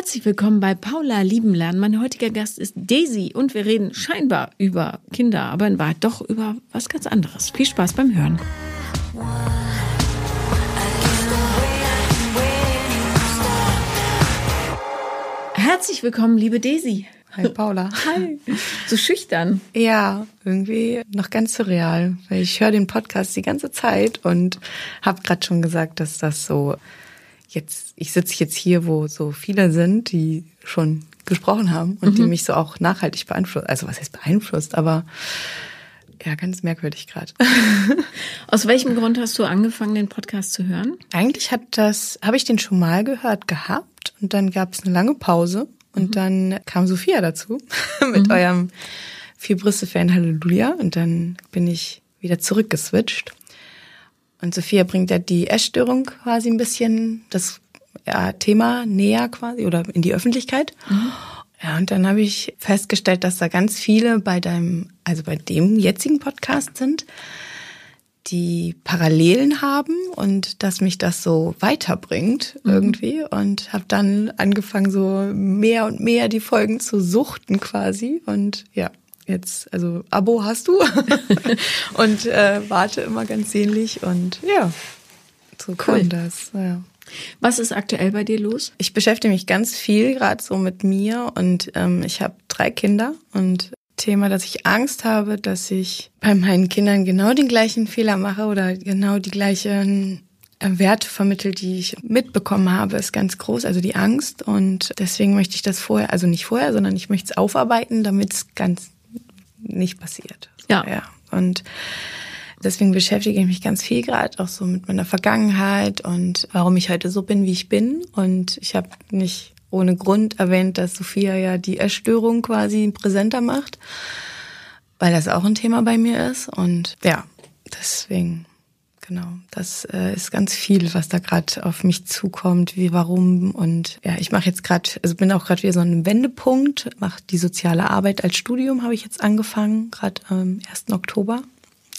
Herzlich willkommen bei Paula Liebenlernen. Mein heutiger Gast ist Daisy und wir reden scheinbar über Kinder, aber in Wahrheit doch über was ganz anderes. Viel Spaß beim Hören. Herzlich willkommen, liebe Daisy. Hi Paula. Hi. So schüchtern. Ja, irgendwie noch ganz surreal, weil ich höre den Podcast die ganze Zeit und habe gerade schon gesagt, dass das so jetzt ich sitze jetzt hier, wo so viele sind, die schon gesprochen haben und mhm. die mich so auch nachhaltig beeinflusst. Also was heißt beeinflusst, aber ja, ganz merkwürdig gerade. Aus welchem Grund hast du angefangen, den Podcast zu hören? Eigentlich hat das, habe ich den schon mal gehört gehabt und dann gab es eine lange Pause und mhm. dann kam Sophia dazu mit mhm. eurem Vier Brüste Fan Halleluja und dann bin ich wieder zurückgeswitcht. Und Sophia bringt ja die Essstörung quasi ein bisschen das Thema näher quasi oder in die Öffentlichkeit. Mhm. Ja, und dann habe ich festgestellt, dass da ganz viele bei deinem, also bei dem jetzigen Podcast sind, die Parallelen haben und dass mich das so weiterbringt mhm. irgendwie und habe dann angefangen so mehr und mehr die Folgen zu suchten quasi und ja jetzt also Abo hast du und äh, warte immer ganz sehnlich und ja so cool. das ja. Was ist aktuell bei dir los? Ich beschäftige mich ganz viel gerade so mit mir und ähm, ich habe drei Kinder und Thema, dass ich Angst habe, dass ich bei meinen Kindern genau den gleichen Fehler mache oder genau die gleichen äh, Werte vermittelt, die ich mitbekommen habe, ist ganz groß, also die Angst. Und deswegen möchte ich das vorher, also nicht vorher, sondern ich möchte es aufarbeiten, damit es ganz nicht passiert. Ja. ja. Und deswegen beschäftige ich mich ganz viel gerade auch so mit meiner Vergangenheit und warum ich heute so bin, wie ich bin. Und ich habe nicht ohne Grund erwähnt, dass Sophia ja die Essstörung quasi präsenter macht, weil das auch ein Thema bei mir ist. Und ja, deswegen, genau, das äh, ist ganz viel, was da gerade auf mich zukommt, wie warum. Und ja, ich mache jetzt gerade, also bin auch gerade wieder so ein Wendepunkt, mache die soziale Arbeit als Studium, habe ich jetzt angefangen, gerade am 1. Oktober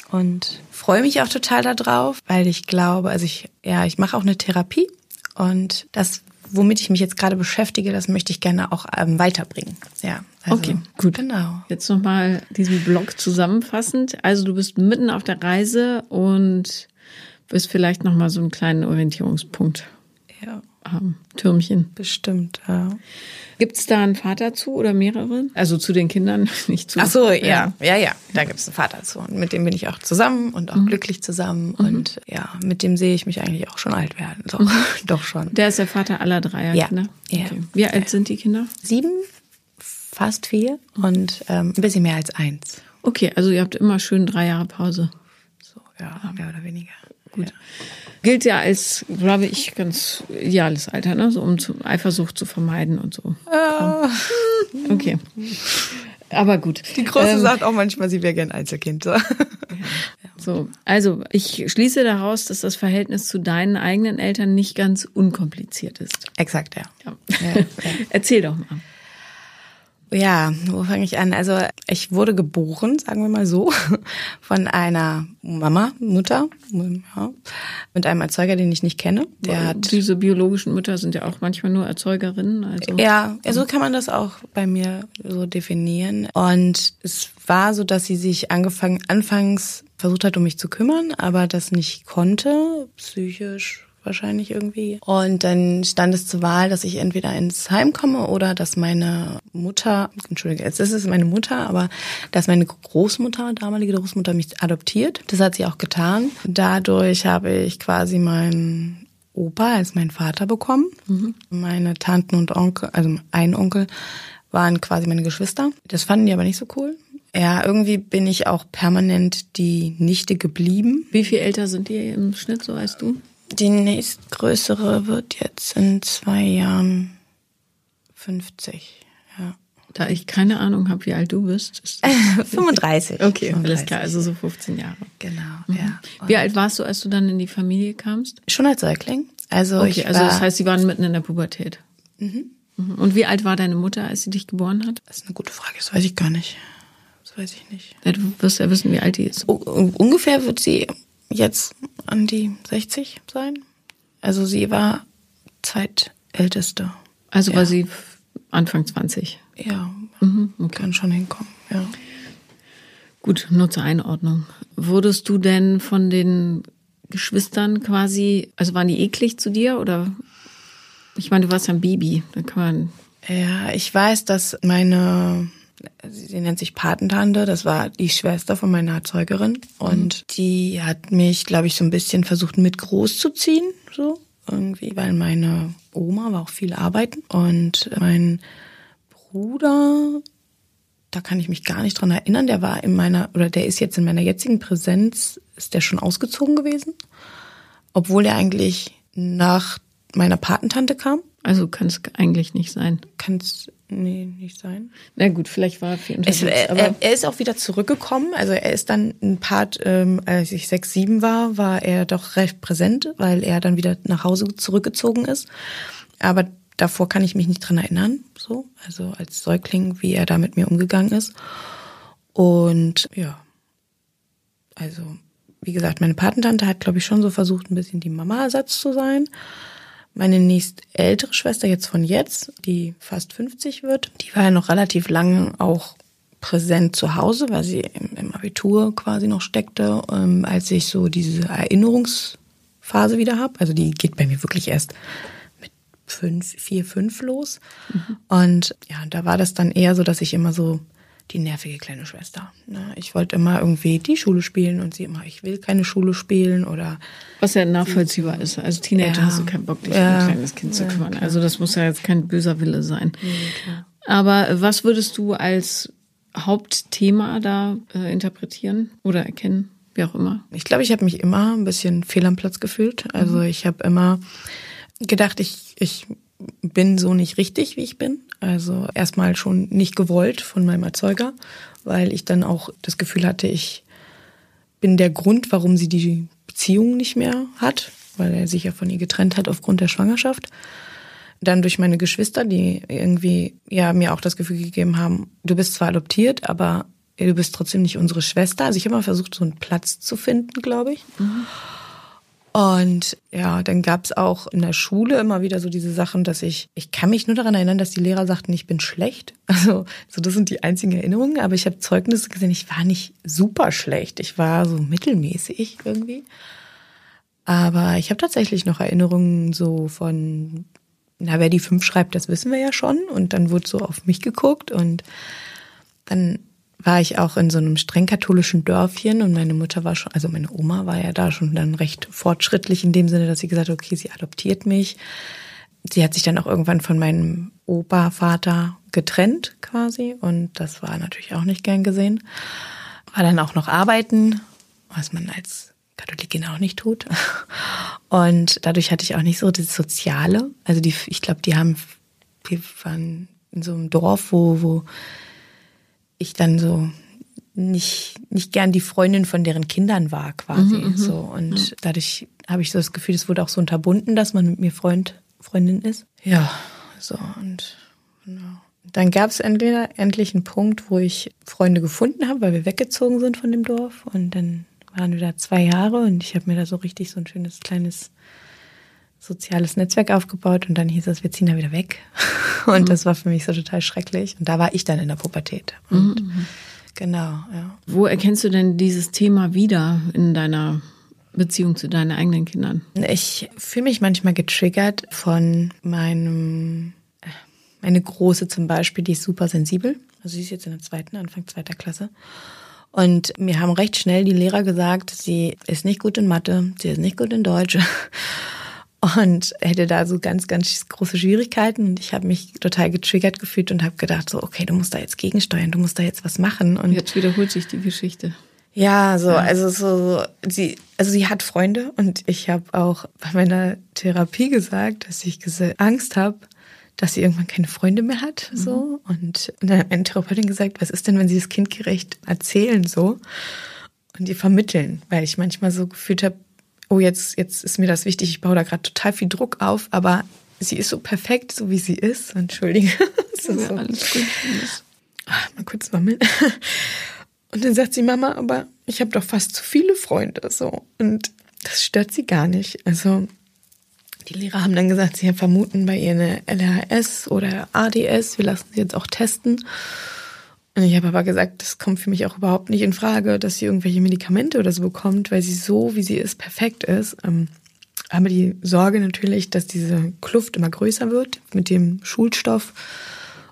und freue mich auch total darauf, weil ich glaube, also ich ja, ich mache auch eine Therapie und das womit ich mich jetzt gerade beschäftige, das möchte ich gerne auch ähm, weiterbringen. Ja. Also, okay, gut. Genau. Jetzt nochmal diesen Blog zusammenfassend. Also du bist mitten auf der Reise und wirst vielleicht nochmal so einen kleinen Orientierungspunkt ja. haben. Türmchen. Bestimmt, ja. Gibt es da einen Vater zu oder mehrere? Also zu den Kindern, nicht zu. Ach so, ja, ja, ja. Da gibt es einen Vater zu. Und mit dem bin ich auch zusammen und auch mhm. glücklich zusammen. Mhm. Und ja, mit dem sehe ich mich eigentlich auch schon alt werden. Doch, mhm. doch schon. Der ist der Vater aller dreier ja. Kinder. Ja. Okay. Wie alt sind die Kinder? Sieben, fast vier und ähm, ein bisschen mehr als eins. Okay, also ihr habt immer schön drei Jahre Pause. So, ja, mehr oder weniger. Gut. Ja. Gilt ja als, glaube ich, ganz ideales Alter, ne? So um zu, Eifersucht zu vermeiden und so. Äh. Okay. Aber gut. Die Große ähm, sagt auch manchmal, sie wäre gern Einzelkind. So. so, also ich schließe daraus, dass das Verhältnis zu deinen eigenen Eltern nicht ganz unkompliziert ist. Exakt, ja. ja. ja Erzähl doch mal. Ja, wo fange ich an? Also ich wurde geboren, sagen wir mal so, von einer Mama, Mutter, ja, mit einem Erzeuger, den ich nicht kenne. Der hat Diese biologischen Mütter sind ja auch manchmal nur Erzeugerinnen. Also. Ja, so kann man das auch bei mir so definieren. Und es war so, dass sie sich angefangen, anfangs versucht hat, um mich zu kümmern, aber das nicht konnte, psychisch wahrscheinlich irgendwie. Und dann stand es zur Wahl, dass ich entweder ins Heim komme oder dass meine Mutter, entschuldige, jetzt ist es meine Mutter, aber dass meine Großmutter, damalige Großmutter mich adoptiert. Das hat sie auch getan. Dadurch habe ich quasi meinen Opa als meinen Vater bekommen. Mhm. Meine Tanten und Onkel, also ein Onkel, waren quasi meine Geschwister. Das fanden die aber nicht so cool. Ja, irgendwie bin ich auch permanent die Nichte geblieben. Wie viel älter sind die im Schnitt so als du? Die nächstgrößere wird jetzt in zwei Jahren 50. Ja. Da ich keine Ahnung habe, wie alt du bist. 35. Okay, 35. alles klar, also so 15 Jahre. Genau, mhm. ja. Und wie alt warst du, als du dann in die Familie kamst? Schon als Säugling. Also okay, also das heißt, sie waren mitten in der Pubertät. Mhm. mhm. Und wie alt war deine Mutter, als sie dich geboren hat? Das ist eine gute Frage, das weiß ich gar nicht. Das weiß ich nicht. Ja, du wirst ja wissen, wie alt die ist. Ungefähr wird sie jetzt an die 60 sein. Also sie war zweitälteste. Also war sie Anfang 20. Ja, mhm, okay. kann schon hinkommen, ja. Gut, nur zur Einordnung. Wurdest du denn von den Geschwistern quasi, also waren die eklig zu dir oder? Ich meine, du warst ja ein Baby, da kann man. Ja, ich weiß, dass meine, sie nennt sich Patentante, das war die Schwester von meiner Erzeugerin und mhm. die hat mich, glaube ich, so ein bisschen versucht mit großzuziehen, so irgendwie, weil meine Oma war auch viel arbeiten und mein Bruder da kann ich mich gar nicht dran erinnern. Der war in meiner, oder der ist jetzt in meiner jetzigen Präsenz, ist der schon ausgezogen gewesen. Obwohl er eigentlich nach meiner Patentante kam. Also kann es eigentlich nicht sein. Kann es, nee, nicht sein. Na gut, vielleicht war er viel unterwegs. Es, er, er, ist auch wieder zurückgekommen. Also er ist dann ein Part, ähm, als ich sechs, sieben war, war er doch recht präsent, weil er dann wieder nach Hause zurückgezogen ist. Aber davor kann ich mich nicht dran erinnern, so, also als Säugling, wie er da mit mir umgegangen ist. Und ja, also wie gesagt, meine Patentante hat, glaube ich, schon so versucht, ein bisschen die Mama-Ersatz zu sein. Meine nächst ältere Schwester jetzt von jetzt, die fast 50 wird, die war ja noch relativ lange auch präsent zu Hause, weil sie im, Abitur quasi noch steckte, ähm, als ich so diese Erinnerungsphase wieder habe. Also die geht bei mir wirklich erst fünf, vier, fünf los. Mhm. Und ja, da war das dann eher so, dass ich immer so die nervige kleine Schwester. Ne? Ich wollte immer irgendwie die Schule spielen und sie immer, ich will keine Schule spielen oder. Was ja nachvollziehbar ist. Als Teenager ja, hast du keinen Bock, dich ja, um ein kleines Kind zu kümmern. Klar. Also das muss ja jetzt kein böser Wille sein. Ja, Aber was würdest du als Hauptthema da äh, interpretieren oder erkennen? Wie auch immer. Ich glaube, ich habe mich immer ein bisschen fehl am Platz gefühlt. Also mhm. ich habe immer gedacht, ich, ich bin so nicht richtig, wie ich bin. Also erstmal schon nicht gewollt von meinem Erzeuger, weil ich dann auch das Gefühl hatte, ich bin der Grund, warum sie die Beziehung nicht mehr hat, weil er sich ja von ihr getrennt hat aufgrund der Schwangerschaft. Dann durch meine Geschwister, die irgendwie ja mir auch das Gefühl gegeben haben, du bist zwar adoptiert, aber du bist trotzdem nicht unsere Schwester. Also ich habe immer versucht, so einen Platz zu finden, glaube ich. Mhm. Und ja, dann gab's auch in der Schule immer wieder so diese Sachen, dass ich, ich kann mich nur daran erinnern, dass die Lehrer sagten, ich bin schlecht. Also so das sind die einzigen Erinnerungen, aber ich habe Zeugnisse gesehen, ich war nicht super schlecht, ich war so mittelmäßig irgendwie. Aber ich habe tatsächlich noch Erinnerungen so von, na, wer die fünf schreibt, das wissen wir ja schon. Und dann wurde so auf mich geguckt und dann war ich auch in so einem streng katholischen Dörfchen und meine Mutter war schon, also meine Oma war ja da schon dann recht fortschrittlich in dem Sinne, dass sie gesagt hat, okay, sie adoptiert mich. Sie hat sich dann auch irgendwann von meinem Opa-Vater getrennt quasi und das war natürlich auch nicht gern gesehen. War dann auch noch arbeiten, was man als Katholikin auch nicht tut. Und dadurch hatte ich auch nicht so das Soziale. Also die, ich glaube, die haben, wir waren in so einem Dorf, wo, wo ich dann so nicht, nicht gern die Freundin von deren Kindern war quasi. Mhm, mhm. so. Und ja. dadurch habe ich so das Gefühl, es wurde auch so unterbunden, dass man mit mir Freund, Freundin ist. Ja, so und genau. Dann gab es entweder endlich einen Punkt, wo ich Freunde gefunden habe, weil wir weggezogen sind von dem Dorf. Und dann waren wir da zwei Jahre und ich habe mir da so richtig so ein schönes kleines soziales Netzwerk aufgebaut und dann hieß es, wir ziehen da wieder weg. Und mhm. das war für mich so total schrecklich. Und da war ich dann in der Pubertät. Und mhm. genau, ja. Wo erkennst du denn dieses Thema wieder in deiner Beziehung zu deinen eigenen Kindern? Ich fühle mich manchmal getriggert von meinem, meine Große zum Beispiel, die ist super sensibel. Also sie ist jetzt in der zweiten, Anfang zweiter Klasse. Und mir haben recht schnell die Lehrer gesagt, sie ist nicht gut in Mathe, sie ist nicht gut in Deutsch und hätte da so ganz, ganz große Schwierigkeiten. Und ich habe mich total getriggert gefühlt und habe gedacht, so, okay, du musst da jetzt gegensteuern, du musst da jetzt was machen. Und jetzt wiederholt sich die Geschichte. Ja, so, also so, sie, also sie hat Freunde und ich habe auch bei meiner Therapie gesagt, dass ich Angst habe, dass sie irgendwann keine Freunde mehr hat, mhm. so. Und, und dann hat meine Therapeutin gesagt, was ist denn, wenn sie das kindgerecht erzählen, so? Und die vermitteln, weil ich manchmal so gefühlt habe, oh, jetzt, jetzt ist mir das wichtig, ich baue da gerade total viel Druck auf, aber sie ist so perfekt, so wie sie ist. Entschuldige. so, ja, alles gut. Ach, mal kurz sammeln. Und dann sagt sie, Mama, aber ich habe doch fast zu viele Freunde. so Und das stört sie gar nicht. Also Die Lehrer haben dann gesagt, sie vermuten bei ihr eine LRS oder ADS. Wir lassen sie jetzt auch testen. Und ich habe aber gesagt, das kommt für mich auch überhaupt nicht in Frage, dass sie irgendwelche Medikamente oder so bekommt, weil sie so, wie sie ist, perfekt ist. Ähm, aber die Sorge natürlich, dass diese Kluft immer größer wird mit dem Schulstoff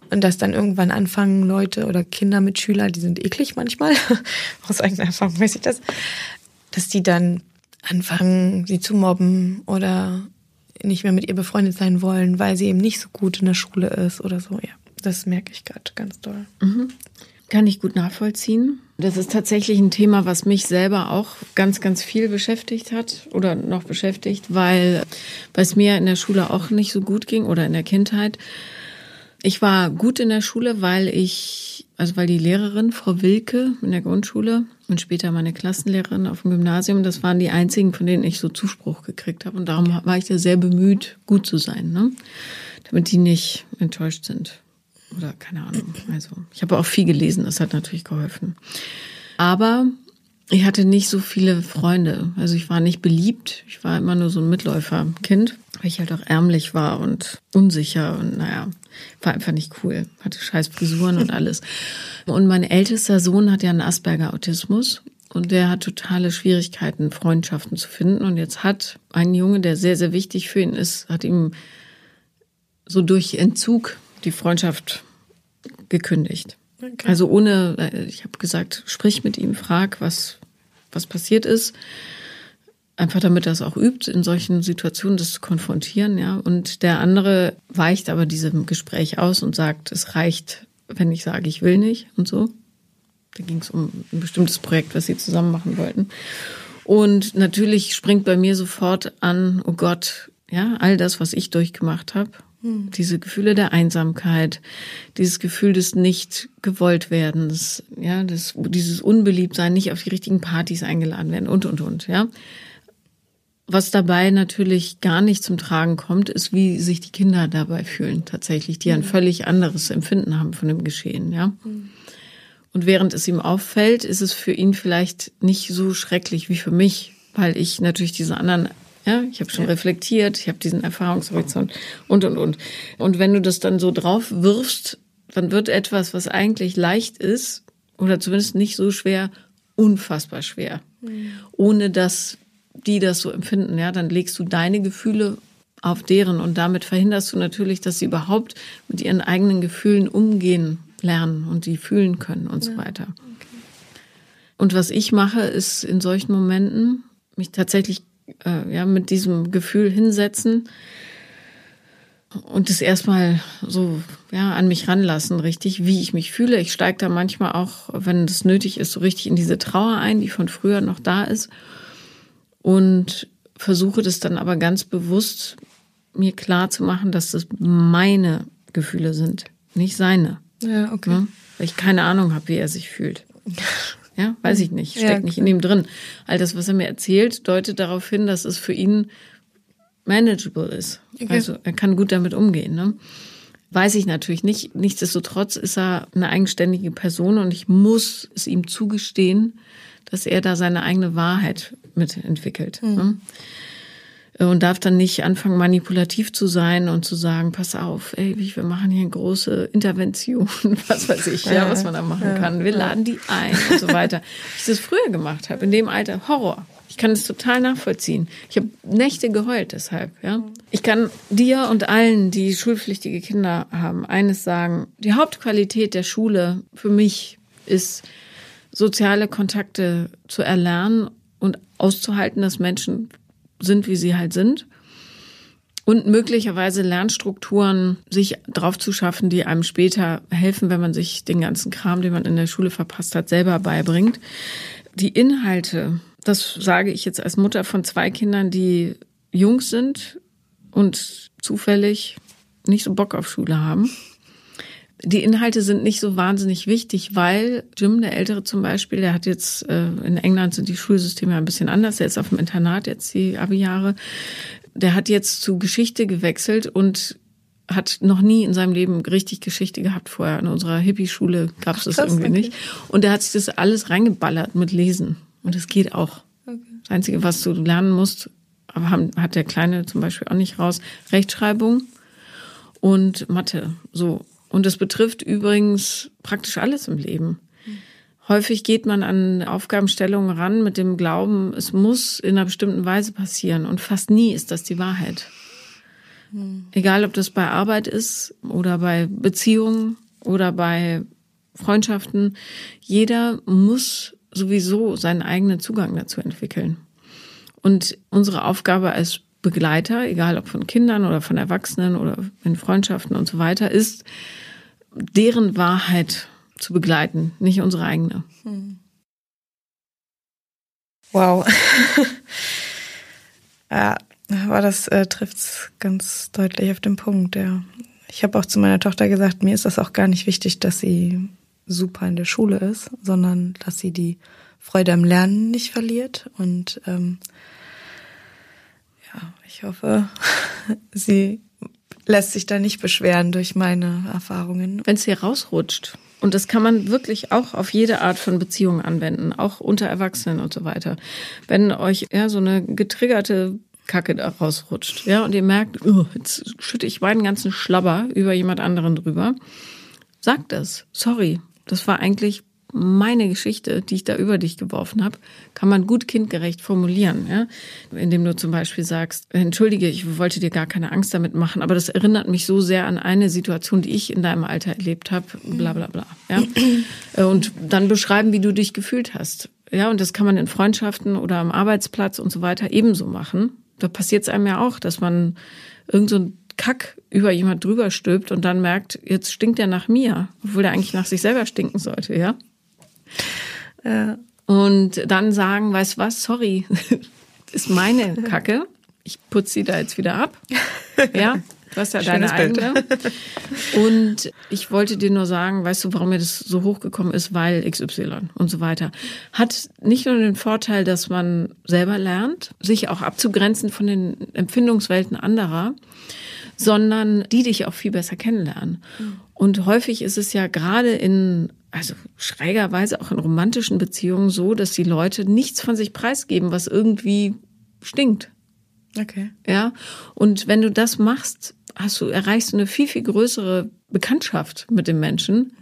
und dass dann irgendwann anfangen Leute oder Kinder mit Schüler, die sind eklig manchmal, aus eigener Erfahrung weiß ich das, dass die dann anfangen, sie zu mobben oder nicht mehr mit ihr befreundet sein wollen, weil sie eben nicht so gut in der Schule ist oder so. Ja, das merke ich gerade ganz doll. Mhm. Kann ich gut nachvollziehen. Das ist tatsächlich ein Thema, was mich selber auch ganz, ganz viel beschäftigt hat oder noch beschäftigt, weil, es mir in der Schule auch nicht so gut ging oder in der Kindheit. Ich war gut in der Schule, weil ich, also weil die Lehrerin, Frau Wilke in der Grundschule und später meine Klassenlehrerin auf dem Gymnasium, das waren die einzigen, von denen ich so Zuspruch gekriegt habe. Und darum war ich da sehr bemüht, gut zu sein, ne? damit die nicht enttäuscht sind. Oder keine Ahnung. Also ich habe auch viel gelesen, das hat natürlich geholfen. Aber ich hatte nicht so viele Freunde. Also ich war nicht beliebt. Ich war immer nur so ein Mitläuferkind, weil ich halt auch ärmlich war und unsicher und naja, war einfach nicht cool. Hatte scheiß Frisuren und alles. Und mein ältester Sohn hat ja einen Asperger-Autismus und der hat totale Schwierigkeiten, Freundschaften zu finden. Und jetzt hat ein Junge, der sehr, sehr wichtig für ihn ist, hat ihm so durch Entzug die Freundschaft gekündigt. Okay. Also ohne, äh, ich habe gesagt, sprich mit ihm, frag, was, was passiert ist. Einfach damit er es auch übt, in solchen Situationen das zu konfrontieren, ja. Und der andere weicht aber diesem Gespräch aus und sagt, es reicht, wenn ich sage, ich will nicht und so. Da ging es um ein bestimmtes Projekt, was sie zusammen machen wollten. Und natürlich springt bei mir sofort an, oh Gott, ja, all das, was ich durchgemacht habe, hm. Diese Gefühle der Einsamkeit, dieses Gefühl des nicht gewollt werdens, ja, das, dieses Unbeliebtsein, nicht auf die richtigen Partys eingeladen werden und, und, und, ja. Was dabei natürlich gar nicht zum Tragen kommt, ist, wie sich die Kinder dabei fühlen, tatsächlich, die ein hm. völlig anderes Empfinden haben von dem Geschehen, ja. Hm. Und während es ihm auffällt, ist es für ihn vielleicht nicht so schrecklich wie für mich, weil ich natürlich diese anderen ja, ich habe schon ja. reflektiert, ich habe diesen Erfahrungshorizont und und und. Und wenn du das dann so drauf wirfst, dann wird etwas, was eigentlich leicht ist oder zumindest nicht so schwer, unfassbar schwer. Mhm. Ohne dass die das so empfinden, ja, dann legst du deine Gefühle auf deren und damit verhinderst du natürlich, dass sie überhaupt mit ihren eigenen Gefühlen umgehen lernen und die fühlen können und ja. so weiter. Okay. Und was ich mache, ist in solchen Momenten mich tatsächlich äh, ja, mit diesem Gefühl hinsetzen und es erstmal so ja, an mich ranlassen, richtig, wie ich mich fühle. Ich steige da manchmal auch, wenn es nötig ist, so richtig in diese Trauer ein, die von früher noch da ist. Und versuche das dann aber ganz bewusst mir klar zu machen, dass das meine Gefühle sind, nicht seine. Ja, okay. Ja? Weil ich keine Ahnung habe, wie er sich fühlt. Ja, weiß ich nicht. Steckt ja, nicht in ihm drin. All das, was er mir erzählt, deutet darauf hin, dass es für ihn manageable ist. Okay. Also er kann gut damit umgehen. Ne? Weiß ich natürlich nicht. Nichtsdestotrotz ist er eine eigenständige Person und ich muss es ihm zugestehen, dass er da seine eigene Wahrheit mitentwickelt. Mhm. Ne? Und darf dann nicht anfangen, manipulativ zu sein und zu sagen, pass auf, ey, wir machen hier eine große Intervention, was weiß ich, ja, ja was man da machen ja, kann. Wir ja. laden die ein und so weiter. Wie ich das früher gemacht habe, in dem Alter, Horror. Ich kann es total nachvollziehen. Ich habe Nächte geheult deshalb, ja. Ich kann dir und allen, die schulpflichtige Kinder haben, eines sagen. Die Hauptqualität der Schule für mich ist, soziale Kontakte zu erlernen und auszuhalten, dass Menschen sind, wie sie halt sind. Und möglicherweise Lernstrukturen sich drauf zu schaffen, die einem später helfen, wenn man sich den ganzen Kram, den man in der Schule verpasst hat, selber beibringt. Die Inhalte, das sage ich jetzt als Mutter von zwei Kindern, die Jungs sind und zufällig nicht so Bock auf Schule haben die Inhalte sind nicht so wahnsinnig wichtig, weil Jim, der Ältere zum Beispiel, der hat jetzt, äh, in England sind die Schulsysteme ein bisschen anders, der ist auf dem Internat jetzt die Abi-Jahre, der hat jetzt zu Geschichte gewechselt und hat noch nie in seinem Leben richtig Geschichte gehabt vorher. In unserer Hippie-Schule gab es das irgendwie okay. nicht. Und er hat sich das alles reingeballert mit Lesen. Und es geht auch. Okay. Das Einzige, was du lernen musst, aber haben, hat der Kleine zum Beispiel auch nicht raus. Rechtschreibung und Mathe. So. Und das betrifft übrigens praktisch alles im Leben. Häufig geht man an Aufgabenstellungen ran mit dem Glauben, es muss in einer bestimmten Weise passieren. Und fast nie ist das die Wahrheit. Egal, ob das bei Arbeit ist oder bei Beziehungen oder bei Freundschaften. Jeder muss sowieso seinen eigenen Zugang dazu entwickeln. Und unsere Aufgabe als Begleiter, egal ob von Kindern oder von Erwachsenen oder in Freundschaften und so weiter, ist, deren Wahrheit zu begleiten, nicht unsere eigene. Hm. Wow. ja, aber das äh, trifft es ganz deutlich auf den Punkt, ja. Ich habe auch zu meiner Tochter gesagt, mir ist das auch gar nicht wichtig, dass sie super in der Schule ist, sondern dass sie die Freude am Lernen nicht verliert. Und ähm, ja, ich hoffe, sie lässt sich da nicht beschweren durch meine Erfahrungen. Wenn es hier rausrutscht, und das kann man wirklich auch auf jede Art von Beziehung anwenden, auch unter Erwachsenen und so weiter. Wenn euch ja so eine getriggerte Kacke da rausrutscht, ja, und ihr merkt, oh, jetzt schütte ich meinen ganzen Schlabber über jemand anderen drüber, sagt das. Sorry, das war eigentlich meine Geschichte, die ich da über dich geworfen habe, kann man gut kindgerecht formulieren, ja? indem du zum Beispiel sagst, entschuldige, ich wollte dir gar keine Angst damit machen, aber das erinnert mich so sehr an eine Situation, die ich in deinem Alter erlebt habe, bla bla bla. Ja? Äh, und dann beschreiben, wie du dich gefühlt hast. Ja, und das kann man in Freundschaften oder am Arbeitsplatz und so weiter ebenso machen. Da passiert es einem ja auch, dass man irgend so ein Kack über jemand drüber stülpt und dann merkt, jetzt stinkt er nach mir, obwohl er eigentlich nach sich selber stinken sollte, ja? Äh, und dann sagen, weißt was, sorry, das ist meine Kacke. Ich putze sie da jetzt wieder ab. Ja, du hast ja Schönes deine Bild. eigene. Und ich wollte dir nur sagen, weißt du, warum mir das so hochgekommen ist, weil XY und so weiter. Hat nicht nur den Vorteil, dass man selber lernt, sich auch abzugrenzen von den Empfindungswelten anderer, sondern die dich auch viel besser kennenlernen. Mhm. Und häufig ist es ja gerade in also schrägerweise auch in romantischen Beziehungen so, dass die Leute nichts von sich preisgeben, was irgendwie stinkt. Okay. Ja. Und wenn du das machst, hast du, erreichst du eine viel, viel größere Bekanntschaft mit dem Menschen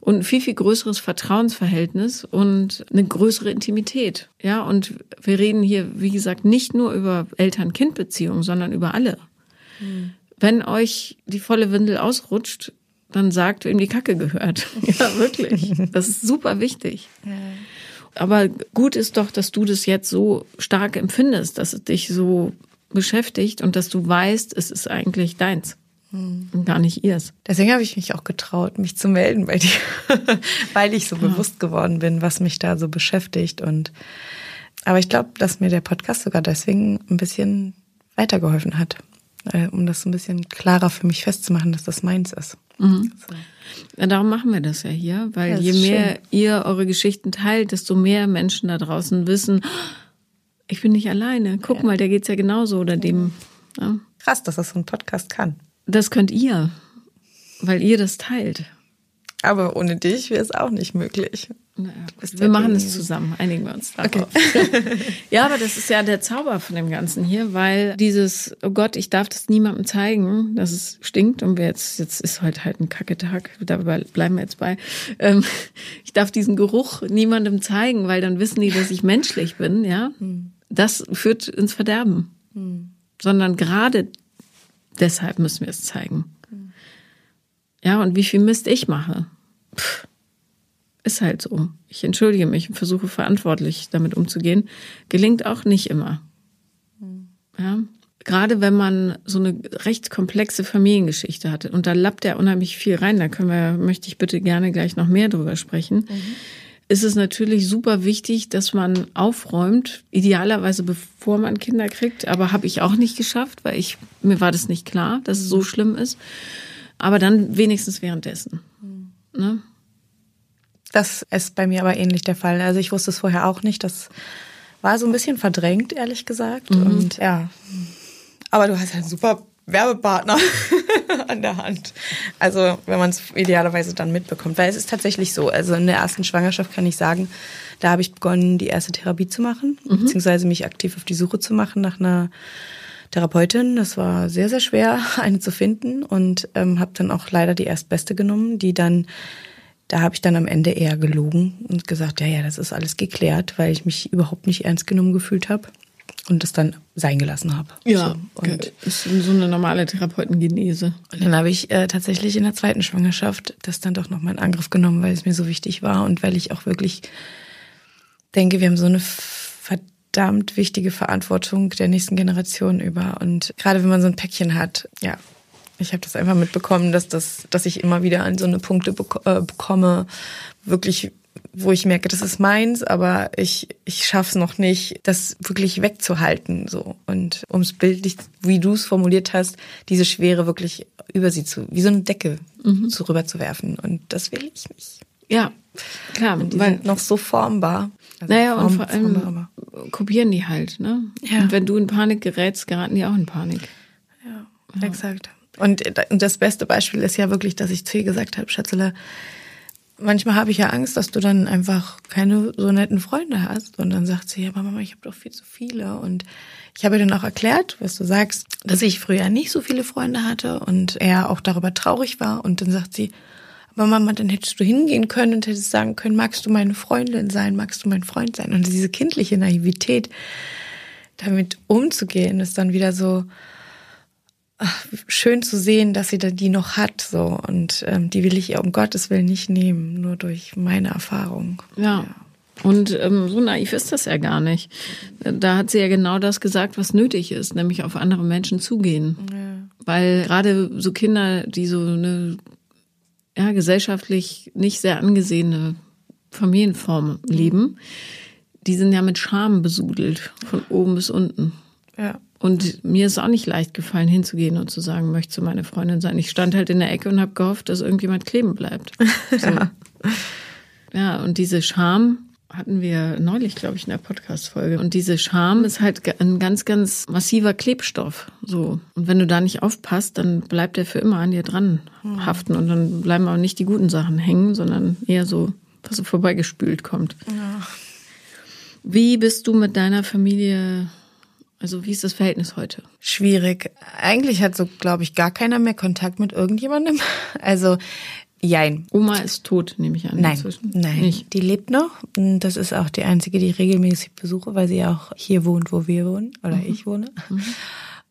und ein viel, viel größeres Vertrauensverhältnis und eine größere Intimität. Ja. Und wir reden hier, wie gesagt, nicht nur über Eltern-Kind-Beziehungen, sondern über alle. Hm. Wenn euch die volle Windel ausrutscht, dann sagt, wem die Kacke gehört. ja, wirklich. Das ist super wichtig. Aber gut ist doch, dass du das jetzt so stark empfindest, dass es dich so beschäftigt und dass du weißt, es ist eigentlich deins. Hm. Und gar nicht ihrs. Deswegen habe ich mich auch getraut, mich zu melden bei dir, weil ich so ja. bewusst geworden bin, was mich da so beschäftigt. Und aber ich glaube, dass mir der Podcast sogar deswegen ein bisschen weitergeholfen hat, äh, um das so ein bisschen klarer für mich festzumachen, dass das meins ist. Mhm. So. Ja, darum machen wir das ja hier, weil je mehr schön. ihr eure Geschichten teilt, desto mehr Menschen da draußen wissen, ich bin nicht alleine. Guck ja. mal, der geht's ja genauso oder dem. Ja. Krass, dass das so ein Podcast kann. Das könnt ihr, weil ihr das teilt. Aber ohne dich wäre es auch nicht möglich. Naja, wir machen es zusammen, einigen wir uns darauf. Okay. ja, aber das ist ja der Zauber von dem Ganzen hier, weil dieses, oh Gott, ich darf das niemandem zeigen, dass es stinkt und wir jetzt, jetzt ist heute halt ein Kacketag, dabei bleiben wir jetzt bei. Ähm, ich darf diesen Geruch niemandem zeigen, weil dann wissen die, dass ich menschlich bin, ja. Hm. Das führt ins Verderben. Hm. Sondern gerade deshalb müssen wir es zeigen. Hm. Ja, und wie viel Mist ich mache. Pff ist halt so. Ich entschuldige mich und versuche verantwortlich damit umzugehen. Gelingt auch nicht immer. Ja. Gerade wenn man so eine recht komplexe Familiengeschichte hatte und da lappt ja unheimlich viel rein, da können wir, möchte ich bitte gerne gleich noch mehr drüber sprechen. Mhm. Ist es natürlich super wichtig, dass man aufräumt, idealerweise bevor man Kinder kriegt, aber habe ich auch nicht geschafft, weil ich mir war das nicht klar, dass es so schlimm ist. Aber dann wenigstens währenddessen. Mhm. Ne? Das ist bei mir aber ähnlich der Fall. Also ich wusste es vorher auch nicht. Das war so ein bisschen verdrängt, ehrlich gesagt. Mhm. Und ja. Aber du hast ja einen super Werbepartner an der Hand. Also wenn man es idealerweise dann mitbekommt. Weil es ist tatsächlich so. Also in der ersten Schwangerschaft kann ich sagen, da habe ich begonnen, die erste Therapie zu machen, mhm. beziehungsweise mich aktiv auf die Suche zu machen nach einer Therapeutin. Das war sehr, sehr schwer, eine zu finden und ähm, habe dann auch leider die erstbeste genommen, die dann, da habe ich dann am Ende eher gelogen und gesagt, ja, ja, das ist alles geklärt, weil ich mich überhaupt nicht ernst genommen gefühlt habe und das dann sein gelassen habe. Ja, so, und ist so eine normale Therapeutengenese. Und dann habe ich äh, tatsächlich in der zweiten Schwangerschaft das dann doch nochmal in Angriff genommen, weil es mir so wichtig war und weil ich auch wirklich denke, wir haben so eine verdammt wichtige Verantwortung der nächsten Generation über. Und gerade wenn man so ein Päckchen hat, ja, ich habe das einfach mitbekommen, dass das, dass ich immer wieder an so eine Punkte äh, bekomme, wirklich wo ich merke, das ist meins, aber ich, ich schaff's noch nicht, das wirklich wegzuhalten, so. Und ums bildlich, wie du es formuliert hast, diese Schwere wirklich über sie zu, wie so eine Decke mhm. zu rüber zu werfen. Und das will ich nicht. Ja, klar. Und die weil, sind noch so formbar. Also naja, form, und vor allem formbar, kopieren die halt, ne? Ja. Und wenn du in Panik gerätst, geraten die auch in Panik. Ja, ja. exakt. Und das beste Beispiel ist ja wirklich, dass ich zu ihr gesagt habe, Schatzele, manchmal habe ich ja Angst, dass du dann einfach keine so netten Freunde hast. Und dann sagt sie, ja, aber Mama, ich habe doch viel zu viele. Und ich habe ihr dann auch erklärt, was du sagst, dass ich früher nicht so viele Freunde hatte und er auch darüber traurig war. Und dann sagt sie, aber Mama, dann hättest du hingehen können und hättest sagen können, magst du meine Freundin sein, magst du mein Freund sein? Und diese kindliche Naivität, damit umzugehen, ist dann wieder so, schön zu sehen, dass sie da die noch hat, so und ähm, die will ich ihr um Gottes Willen nicht nehmen, nur durch meine Erfahrung. Ja. ja. Und ähm, so naiv ist das ja gar nicht. Da hat sie ja genau das gesagt, was nötig ist, nämlich auf andere Menschen zugehen. Ja. Weil gerade so Kinder, die so eine ja, gesellschaftlich nicht sehr angesehene Familienform leben, die sind ja mit Scham besudelt, von oben bis unten. Ja. Und mir ist auch nicht leicht gefallen, hinzugehen und zu sagen, möchtest du meine Freundin sein. Ich stand halt in der Ecke und habe gehofft, dass irgendjemand kleben bleibt. So. ja. ja, und diese Scham hatten wir neulich, glaube ich, in der Podcast-Folge. Und diese Scham ist halt ein ganz, ganz massiver Klebstoff. So. Und wenn du da nicht aufpasst, dann bleibt er für immer an dir dran hm. haften. Und dann bleiben aber nicht die guten Sachen hängen, sondern eher so, was so vorbeigespült kommt. Ja. Wie bist du mit deiner Familie also wie ist das Verhältnis heute? Schwierig. Eigentlich hat so, glaube ich, gar keiner mehr Kontakt mit irgendjemandem. Also Jein. Oma ist tot, nehme ich an. Nein, inzwischen. nein. Nicht. Die lebt noch. Das ist auch die einzige, die ich regelmäßig besuche, weil sie auch hier wohnt, wo wir wohnen oder mhm. ich wohne. Mhm.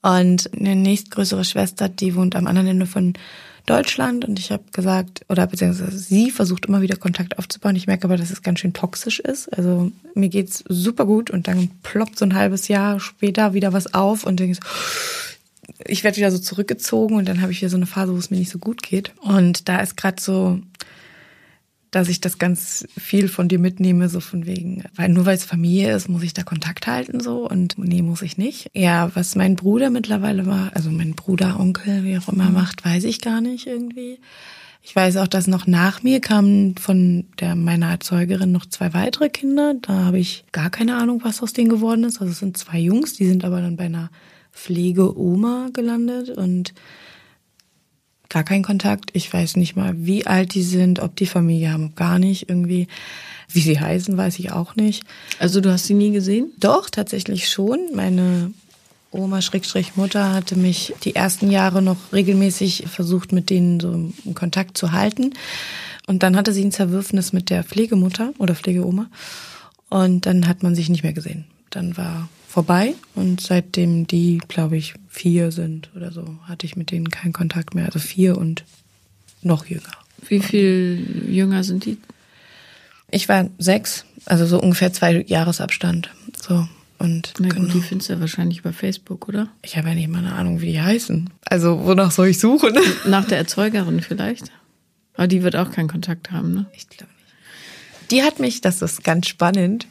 Und eine nächstgrößere Schwester, die wohnt am anderen Ende von Deutschland und ich habe gesagt, oder beziehungsweise sie versucht immer wieder Kontakt aufzubauen. Ich merke aber, dass es ganz schön toxisch ist. Also mir geht's super gut und dann ploppt so ein halbes Jahr später wieder was auf und denke ich werde wieder so zurückgezogen und dann habe ich wieder so eine Phase, wo es mir nicht so gut geht. Und da ist gerade so dass ich das ganz viel von dir mitnehme, so von wegen, weil nur weil es Familie ist, muss ich da Kontakt halten so und nee, muss ich nicht. Ja, was mein Bruder mittlerweile war, also mein Bruder, Onkel, wie auch immer mhm. macht, weiß ich gar nicht irgendwie. Ich weiß auch, dass noch nach mir kamen von der meiner Erzeugerin noch zwei weitere Kinder. Da habe ich gar keine Ahnung, was aus denen geworden ist. Also es sind zwei Jungs, die sind aber dann bei einer Pflegeoma gelandet und gar keinen Kontakt. Ich weiß nicht mal, wie alt die sind, ob die Familie haben, gar nicht irgendwie. Wie sie heißen, weiß ich auch nicht. Also du hast sie nie gesehen? Doch, tatsächlich schon. Meine Oma Schrägstrich Mutter hatte mich die ersten Jahre noch regelmäßig versucht, mit denen so in Kontakt zu halten. Und dann hatte sie ein Zerwürfnis mit der Pflegemutter oder Pflegeoma. Und dann hat man sich nicht mehr gesehen. Dann war vorbei und seitdem die, glaube ich, vier sind oder so, hatte ich mit denen keinen Kontakt mehr. Also vier und noch jünger. Wie viel jünger sind die? Ich war sechs, also so ungefähr zwei Jahresabstand. So. Und Na gut, genau. die findest du ja wahrscheinlich über Facebook, oder? Ich habe ja nicht mal eine Ahnung, wie die heißen. Also wonach soll ich suchen? Nach der Erzeugerin vielleicht. Aber die wird auch keinen Kontakt haben, ne? Ich glaube nicht. Die hat mich, das ist ganz spannend,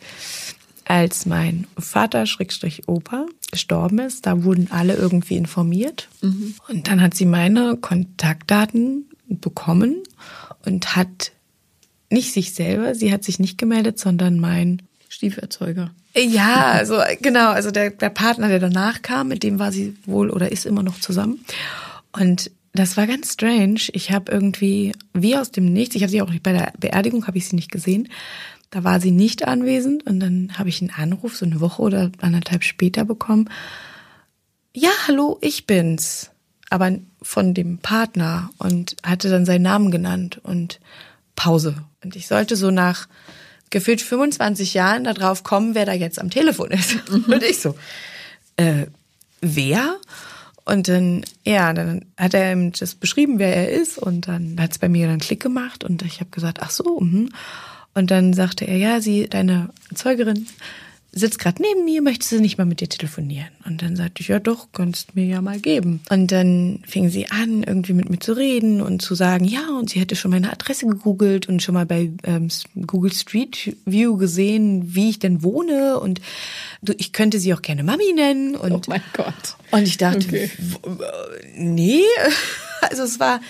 als mein Vater, Schrägstrich Opa, gestorben ist, da wurden alle irgendwie informiert. Mhm. Und dann hat sie meine Kontaktdaten bekommen und hat nicht sich selber, sie hat sich nicht gemeldet, sondern mein Stieferzeuger. Ja, also genau, also der, der Partner, der danach kam, mit dem war sie wohl oder ist immer noch zusammen. Und das war ganz strange. Ich habe irgendwie, wie aus dem Nichts, ich habe sie auch bei der Beerdigung, habe ich sie nicht gesehen. Da war sie nicht anwesend und dann habe ich einen Anruf so eine Woche oder anderthalb später bekommen. Ja, hallo, ich bin's. Aber von dem Partner und hatte dann seinen Namen genannt und Pause. Und ich sollte so nach gefühlt 25 Jahren darauf kommen, wer da jetzt am Telefon ist. Mhm. Und ich so, äh, wer? Und dann, ja, dann hat er ihm das beschrieben, wer er ist. Und dann hat es bei mir dann Klick gemacht und ich habe gesagt, ach so. Mh. Und dann sagte er, ja, sie, deine Zeugerin, sitzt gerade neben mir, möchtest du nicht mal mit dir telefonieren? Und dann sagte ich, ja doch, kannst mir ja mal geben. Und dann fing sie an, irgendwie mit mir zu reden und zu sagen, ja, und sie hätte schon meine Adresse gegoogelt und schon mal bei ähm, Google Street View gesehen, wie ich denn wohne und du, ich könnte sie auch gerne Mami nennen. Und, oh mein Gott. Und ich dachte, okay. nee, also es war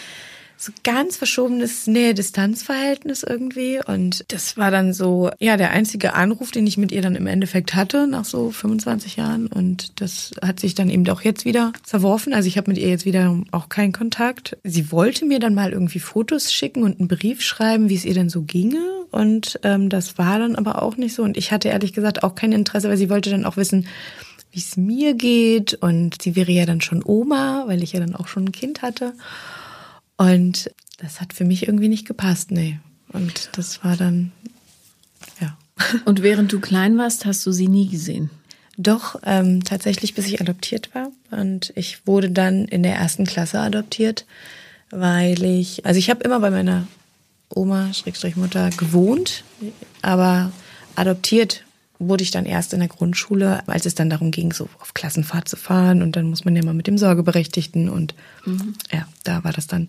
so ganz verschobenes Nähe-Distanz-Verhältnis irgendwie. Und das war dann so, ja, der einzige Anruf, den ich mit ihr dann im Endeffekt hatte, nach so 25 Jahren. Und das hat sich dann eben auch jetzt wieder zerworfen. Also ich habe mit ihr jetzt wieder auch keinen Kontakt. Sie wollte mir dann mal irgendwie Fotos schicken und einen Brief schreiben, wie es ihr denn so ginge. Und ähm, das war dann aber auch nicht so. Und ich hatte ehrlich gesagt auch kein Interesse, weil sie wollte dann auch wissen, wie es mir geht. Und sie wäre ja dann schon Oma, weil ich ja dann auch schon ein Kind hatte. Und das hat für mich irgendwie nicht gepasst, nee. Und das war dann, ja. Und während du klein warst, hast du sie nie gesehen? Doch, ähm, tatsächlich, bis ich adoptiert war. Und ich wurde dann in der ersten Klasse adoptiert, weil ich, also ich habe immer bei meiner Oma, Schrägstrich Mutter, gewohnt, aber adoptiert wurde ich dann erst in der Grundschule, als es dann darum ging, so auf Klassenfahrt zu fahren und dann muss man ja mal mit dem Sorgeberechtigten und mhm. ja, da war das dann,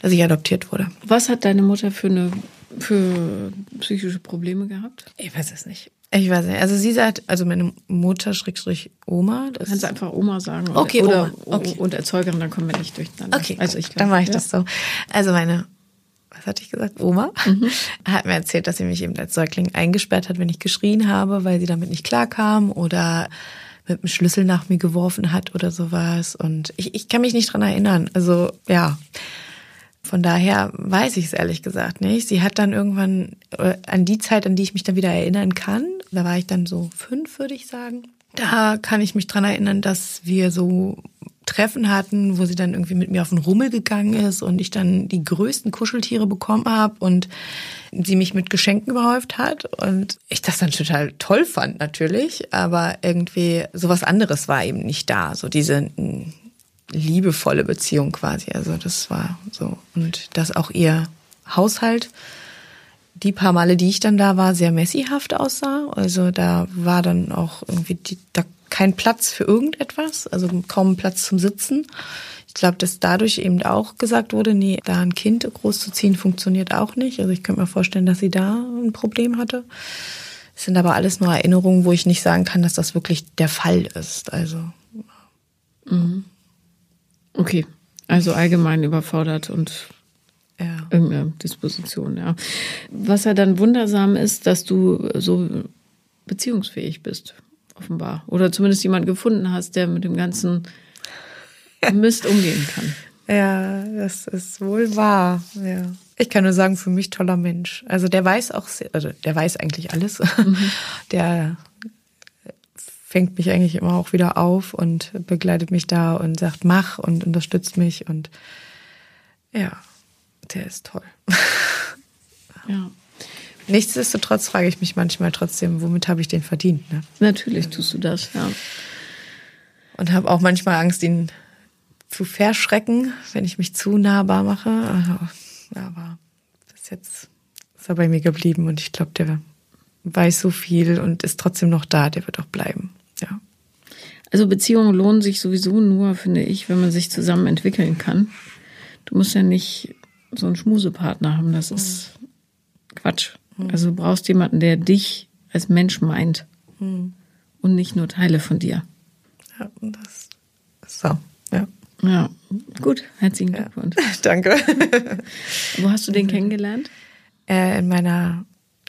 dass ich adoptiert wurde. Was hat deine Mutter für eine für psychische Probleme gehabt? Ich weiß es nicht. Ich weiß nicht. Also sie sagt, also meine Mutter Schrägstrich Oma. Das Kannst du einfach Oma sagen. Oder, okay, oder, Oma. Okay. Und Erzeugerin, dann kommen wir nicht durcheinander. Okay, also ich glaub, dann mache ich ja. das so. Also meine was hatte ich gesagt, Oma, mhm. hat mir erzählt, dass sie mich eben als Säugling eingesperrt hat, wenn ich geschrien habe, weil sie damit nicht klarkam oder mit dem Schlüssel nach mir geworfen hat oder sowas. Und ich, ich kann mich nicht dran erinnern. Also ja, von daher weiß ich es ehrlich gesagt nicht. Sie hat dann irgendwann äh, an die Zeit, an die ich mich dann wieder erinnern kann, da war ich dann so fünf, würde ich sagen. Da kann ich mich dran erinnern, dass wir so Treffen hatten, wo sie dann irgendwie mit mir auf den Rummel gegangen ist und ich dann die größten Kuscheltiere bekommen habe und sie mich mit Geschenken überhäuft hat und ich das dann total toll fand natürlich, aber irgendwie sowas anderes war eben nicht da, so diese mm, liebevolle Beziehung quasi, also das war so und dass auch ihr Haushalt die paar Male, die ich dann da war, sehr messihaft aussah. Also da war dann auch irgendwie, die, da kein Platz für irgendetwas, also kaum Platz zum Sitzen. Ich glaube, dass dadurch eben auch gesagt wurde, nee, da ein Kind großzuziehen funktioniert auch nicht. Also ich könnte mir vorstellen, dass sie da ein Problem hatte. Es sind aber alles nur Erinnerungen, wo ich nicht sagen kann, dass das wirklich der Fall ist. Also. Mhm. Okay. Also allgemein überfordert und ja. irgendeine Disposition, ja. Was ja dann wundersam ist, dass du so beziehungsfähig bist offenbar. Oder zumindest jemand gefunden hast, der mit dem ganzen Mist umgehen kann. Ja, das ist wohl wahr. Ja. Ich kann nur sagen, für mich toller Mensch. Also der weiß auch, sehr, also der weiß eigentlich alles. Mhm. Der fängt mich eigentlich immer auch wieder auf und begleitet mich da und sagt, mach und unterstützt mich und ja, der ist toll. Ja. Nichtsdestotrotz frage ich mich manchmal trotzdem, womit habe ich den verdient? Ne? Natürlich tust du das, ja. Und habe auch manchmal Angst, ihn zu verschrecken, wenn ich mich zu nahbar mache. Also, aber bis jetzt ist er bei mir geblieben und ich glaube, der weiß so viel und ist trotzdem noch da. Der wird auch bleiben. Ja. Also Beziehungen lohnen sich sowieso nur, finde ich, wenn man sich zusammen entwickeln kann. Du musst ja nicht so einen Schmusepartner haben. Das ist Quatsch. Mhm. Also du brauchst jemanden, der dich als Mensch meint mhm. und nicht nur Teile von dir. Ja, das ist so, ja. Ja, gut, herzlichen Glückwunsch. Ja. Danke. Wo hast du den kennengelernt? Äh, in meiner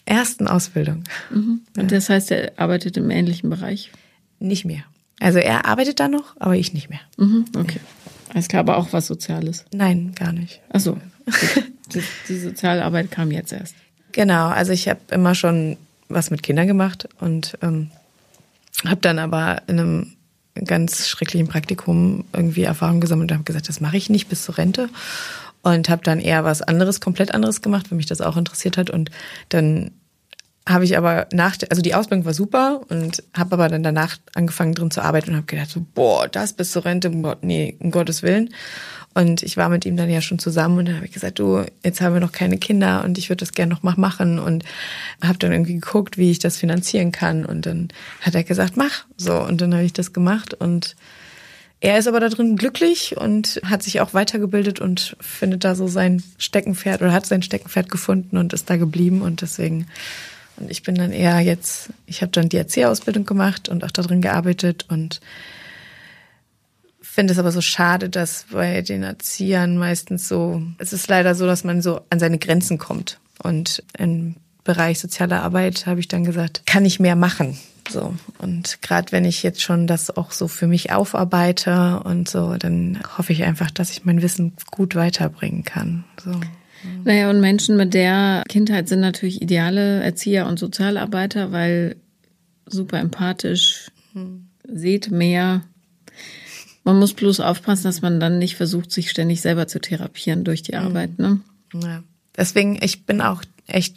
ersten Ausbildung. Mhm. Und ja. das heißt, er arbeitet im ähnlichen Bereich? Nicht mehr. Also er arbeitet da noch, aber ich nicht mehr. Mhm. Okay. Alles klar, aber auch was Soziales? Nein, gar nicht. Ach so. die, die Sozialarbeit kam jetzt erst. Genau, also ich habe immer schon was mit Kindern gemacht und ähm, habe dann aber in einem ganz schrecklichen Praktikum irgendwie Erfahrung gesammelt und habe gesagt, das mache ich nicht bis zur Rente und habe dann eher was anderes, komplett anderes gemacht, weil mich das auch interessiert hat und dann habe ich aber nach, also die Ausbildung war super und habe aber dann danach angefangen drin zu arbeiten und habe gedacht, so, boah, das bis zur Rente, nee, um Gottes Willen. Und ich war mit ihm dann ja schon zusammen und dann habe ich gesagt, du, jetzt haben wir noch keine Kinder und ich würde das gerne noch mal machen. Und habe dann irgendwie geguckt, wie ich das finanzieren kann. Und dann hat er gesagt, mach. So und dann habe ich das gemacht. Und er ist aber da drin glücklich und hat sich auch weitergebildet und findet da so sein Steckenpferd oder hat sein Steckenpferd gefunden und ist da geblieben. Und deswegen und ich bin dann eher jetzt, ich habe dann die Erzieherausbildung gemacht und auch darin gearbeitet. Und finde es aber so schade, dass bei den Erziehern meistens so, es ist leider so, dass man so an seine Grenzen kommt. Und im Bereich soziale Arbeit habe ich dann gesagt, kann ich mehr machen. So. Und gerade wenn ich jetzt schon das auch so für mich aufarbeite und so, dann hoffe ich einfach, dass ich mein Wissen gut weiterbringen kann. So. Naja, und Menschen mit der Kindheit sind natürlich ideale Erzieher und Sozialarbeiter, weil super empathisch, hm. seht mehr, man muss bloß aufpassen, dass man dann nicht versucht, sich ständig selber zu therapieren durch die mhm. Arbeit. Ne? Ja. Deswegen, ich bin auch echt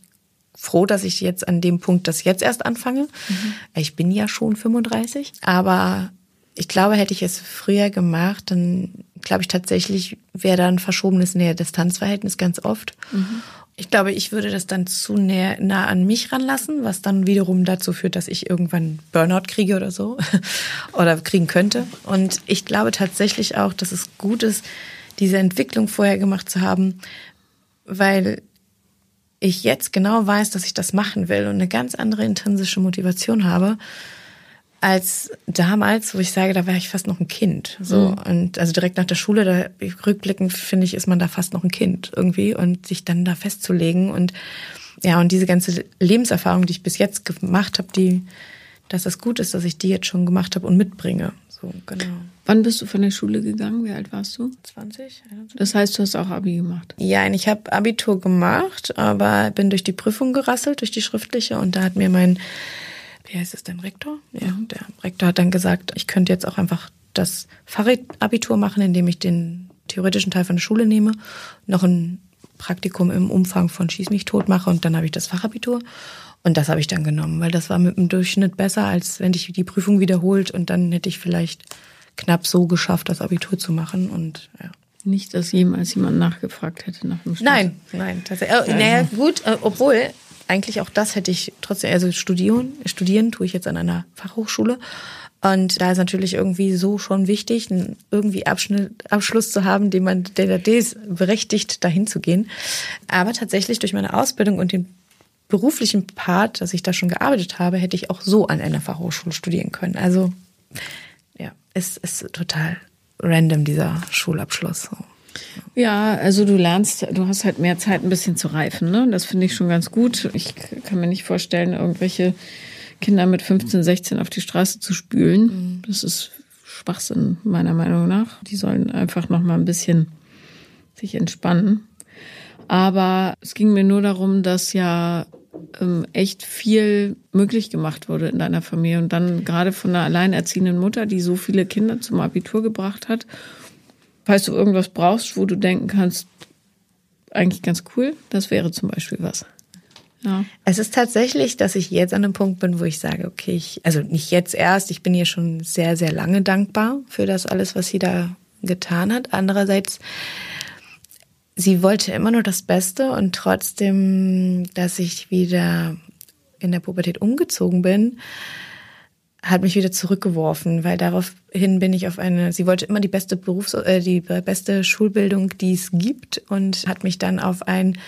froh, dass ich jetzt an dem Punkt das jetzt erst anfange. Mhm. Ich bin ja schon 35, aber ich glaube, hätte ich es früher gemacht, dann glaube ich tatsächlich wäre da ein verschobenes Nähe-Distanz-Verhältnis ganz oft. Mhm. Ich glaube, ich würde das dann zu nah, nah an mich ranlassen, was dann wiederum dazu führt, dass ich irgendwann Burnout kriege oder so oder kriegen könnte. Und ich glaube tatsächlich auch, dass es gut ist, diese Entwicklung vorher gemacht zu haben, weil ich jetzt genau weiß, dass ich das machen will und eine ganz andere intrinsische Motivation habe als damals, wo ich sage, da war ich fast noch ein Kind. So mhm. und also direkt nach der Schule, da rückblickend finde ich, ist man da fast noch ein Kind irgendwie und sich dann da festzulegen und ja und diese ganze Lebenserfahrung, die ich bis jetzt gemacht habe, die, dass das gut ist, dass ich die jetzt schon gemacht habe und mitbringe. So genau. Wann bist du von der Schule gegangen? Wie alt warst du? 20. 21. Das heißt, du hast auch Abi gemacht? Ja, ich habe Abitur gemacht, aber bin durch die Prüfung gerasselt, durch die schriftliche und da hat mir mein wie heißt es denn, Rektor? Ja, der Rektor hat dann gesagt, ich könnte jetzt auch einfach das Fachabitur machen, indem ich den theoretischen Teil von der Schule nehme, noch ein Praktikum im Umfang von Schieß mich tot mache und dann habe ich das Fachabitur. Und das habe ich dann genommen, weil das war mit dem Durchschnitt besser, als wenn ich die Prüfung wiederholt und dann hätte ich vielleicht knapp so geschafft, das Abitur zu machen und ja. Nicht, dass jemals jemand nachgefragt hätte nach dem Studium. Nein, nein, tatsächlich. Äh, naja, gut, äh, obwohl eigentlich auch das hätte ich trotzdem, also studieren, studieren tue ich jetzt an einer Fachhochschule. Und da ist natürlich irgendwie so schon wichtig, einen irgendwie Abschnitt, Abschluss zu haben, den man, der das berechtigt, dahin zu gehen. Aber tatsächlich durch meine Ausbildung und den beruflichen Part, dass ich da schon gearbeitet habe, hätte ich auch so an einer Fachhochschule studieren können. Also ja, es ist total random dieser Schulabschluss. Ja, also du lernst, du hast halt mehr Zeit, ein bisschen zu reifen. Ne? Das finde ich schon ganz gut. Ich kann mir nicht vorstellen, irgendwelche Kinder mit 15, 16 auf die Straße zu spülen. Mhm. Das ist Schwachsinn, meiner Meinung nach. Die sollen einfach noch mal ein bisschen sich entspannen. Aber es ging mir nur darum, dass ja ähm, echt viel möglich gemacht wurde in deiner Familie. Und dann gerade von einer alleinerziehenden Mutter, die so viele Kinder zum Abitur gebracht hat falls du irgendwas brauchst, wo du denken kannst, eigentlich ganz cool, das wäre zum Beispiel was. Ja. Es ist tatsächlich, dass ich jetzt an einem Punkt bin, wo ich sage, okay, ich, also nicht jetzt erst, ich bin ihr schon sehr, sehr lange dankbar für das alles, was sie da getan hat. Andererseits, sie wollte immer nur das Beste und trotzdem, dass ich wieder in der Pubertät umgezogen bin, hat mich wieder zurückgeworfen, weil daraufhin bin ich auf eine, sie wollte immer die beste Berufs-, äh, die beste Schulbildung, die es gibt und hat mich dann auf ein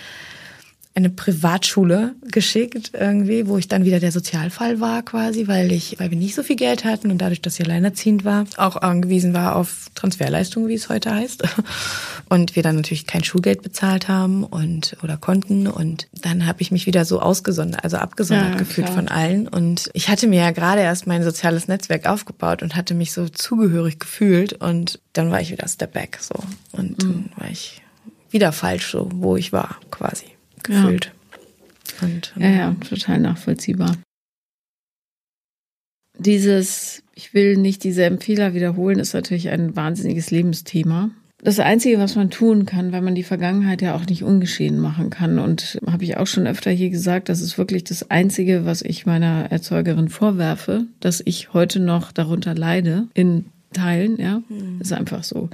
eine Privatschule geschickt irgendwie, wo ich dann wieder der Sozialfall war quasi, weil ich, weil wir nicht so viel Geld hatten und dadurch, dass ich alleinerziehend war, auch angewiesen war auf Transferleistungen, wie es heute heißt. Und wir dann natürlich kein Schulgeld bezahlt haben und oder konnten. Und dann habe ich mich wieder so ausgesondert, also abgesondert ja, gefühlt klar. von allen. Und ich hatte mir ja gerade erst mein soziales Netzwerk aufgebaut und hatte mich so zugehörig gefühlt. Und dann war ich wieder Step Back so. Und mhm. dann war ich wieder falsch so, wo ich war, quasi gefühlt. Ja. Und, ja, ja, total nachvollziehbar. Dieses, ich will nicht diese Fehler wiederholen, ist natürlich ein wahnsinniges Lebensthema. Das Einzige, was man tun kann, weil man die Vergangenheit ja auch nicht ungeschehen machen kann. Und habe ich auch schon öfter hier gesagt, das ist wirklich das Einzige, was ich meiner Erzeugerin vorwerfe, dass ich heute noch darunter leide in teilen, ja. Mhm. Ist einfach so.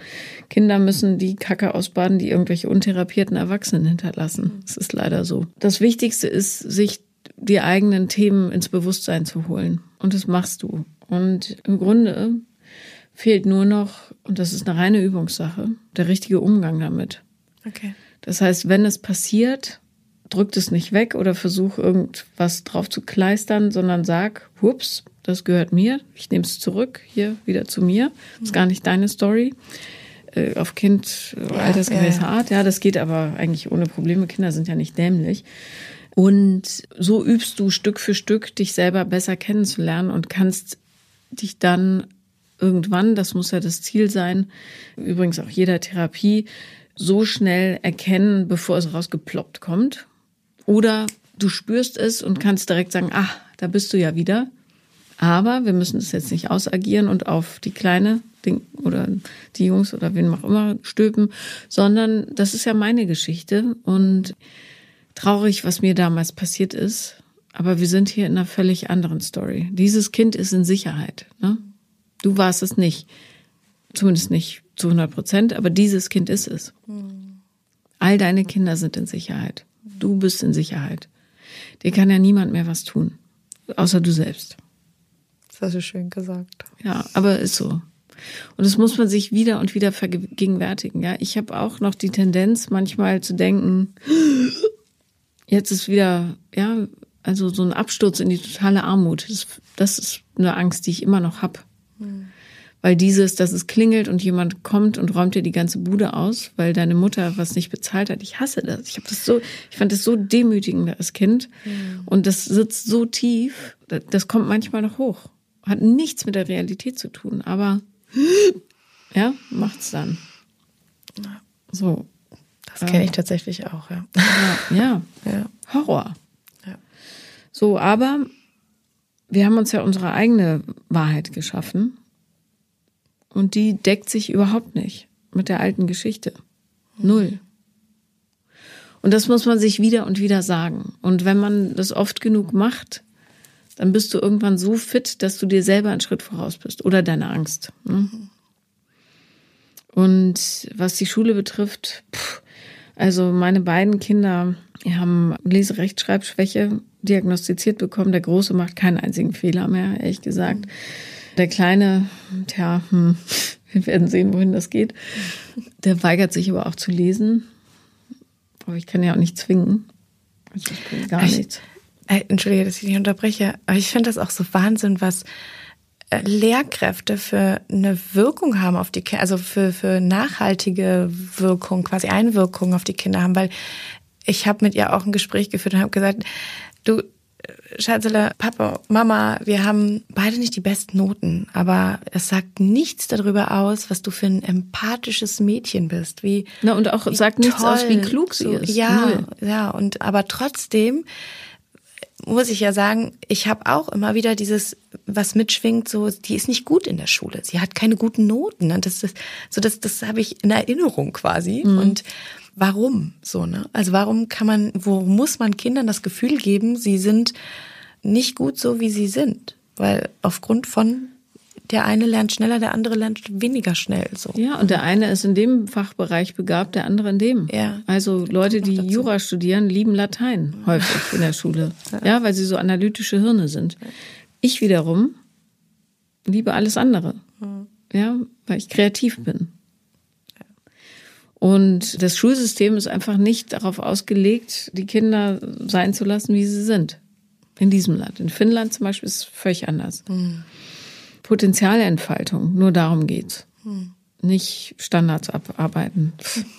Kinder müssen die Kacke ausbaden, die irgendwelche untherapierten Erwachsenen hinterlassen. Es mhm. ist leider so. Das Wichtigste ist, sich die eigenen Themen ins Bewusstsein zu holen. Und das machst du. Und im Grunde fehlt nur noch, und das ist eine reine Übungssache, der richtige Umgang damit. Okay. Das heißt, wenn es passiert, drückt es nicht weg oder versuch irgendwas drauf zu kleistern, sondern sag, hups, das gehört mir, ich nehme es zurück, hier wieder zu mir. Das ist gar nicht deine Story. Äh, auf Kind ja, altersgemäße ja, ja. Art. Ja, das geht aber eigentlich ohne Probleme. Kinder sind ja nicht dämlich. Und so übst du Stück für Stück, dich selber besser kennenzulernen und kannst dich dann irgendwann, das muss ja das Ziel sein, übrigens auch jeder Therapie, so schnell erkennen, bevor es rausgeploppt kommt. Oder du spürst es und kannst direkt sagen, ach, da bist du ja wieder. Aber wir müssen es jetzt nicht ausagieren und auf die Kleine oder die Jungs oder wen auch immer stülpen, sondern das ist ja meine Geschichte und traurig, was mir damals passiert ist. Aber wir sind hier in einer völlig anderen Story. Dieses Kind ist in Sicherheit. Ne? Du warst es nicht. Zumindest nicht zu 100 Prozent, aber dieses Kind ist es. All deine Kinder sind in Sicherheit. Du bist in Sicherheit. Dir kann ja niemand mehr was tun. Außer du selbst. Das hast du schön gesagt. Ja, aber ist so. Und das muss man sich wieder und wieder vergegenwärtigen. Ja, ich habe auch noch die Tendenz, manchmal zu denken, jetzt ist wieder, ja, also so ein Absturz in die totale Armut. Das, das ist eine Angst, die ich immer noch hab. Weil dieses, dass es klingelt und jemand kommt und räumt dir die ganze Bude aus, weil deine Mutter was nicht bezahlt hat. Ich hasse das. Ich habe das so, ich fand das so demütigend als Kind. Mhm. Und das sitzt so tief, das kommt manchmal noch hoch. Hat nichts mit der Realität zu tun, aber ja, macht's dann. So. Das kenne ich tatsächlich auch, ja. Ja, ja. ja. Horror. Ja. So, aber wir haben uns ja unsere eigene Wahrheit geschaffen und die deckt sich überhaupt nicht mit der alten Geschichte. Null. Und das muss man sich wieder und wieder sagen. Und wenn man das oft genug macht, dann bist du irgendwann so fit, dass du dir selber einen Schritt voraus bist oder deine Angst. Ne? Und was die Schule betrifft, pff, also meine beiden Kinder haben Leserechtschreibschwäche diagnostiziert bekommen. Der Große macht keinen einzigen Fehler mehr, ehrlich gesagt. Der Kleine, tja, hm, wir werden sehen, wohin das geht. Der weigert sich aber auch zu lesen. Aber ich kann ja auch nicht zwingen. Also gar nichts. Äh, entschuldige, dass ich dich unterbreche, aber ich finde das auch so Wahnsinn, was äh, Lehrkräfte für eine Wirkung haben auf die Kinder, also für, für nachhaltige Wirkung, quasi Einwirkung auf die Kinder haben, weil ich habe mit ihr auch ein Gespräch geführt und habe gesagt, du, Schatzele, Papa, Mama, wir haben beide nicht die besten Noten, aber es sagt nichts darüber aus, was du für ein empathisches Mädchen bist. Wie Na und auch sagt nichts aus, wie klug sie ist. Ja, Null. ja und aber trotzdem muss ich ja sagen, ich habe auch immer wieder dieses, was mitschwingt, so, die ist nicht gut in der Schule, sie hat keine guten Noten. Und das ist so, das, das habe ich in Erinnerung quasi. Mhm. Und warum so, ne? Also warum kann man, wo muss man Kindern das Gefühl geben, sie sind nicht gut so, wie sie sind? Weil aufgrund von der eine lernt schneller, der andere lernt weniger schnell. So. Ja, und der eine ist in dem Fachbereich begabt, der andere in dem. Ja. Also Leute, die Jura studieren, lieben Latein häufig in der Schule. Ja, weil sie so analytische Hirne sind. Ich wiederum liebe alles andere. Ja, weil ich kreativ bin. Und das Schulsystem ist einfach nicht darauf ausgelegt, die Kinder sein zu lassen, wie sie sind. In diesem Land. In Finnland zum Beispiel ist es völlig anders. Mhm. Potenzialentfaltung, nur darum geht's. Mhm. Nicht Standards abarbeiten.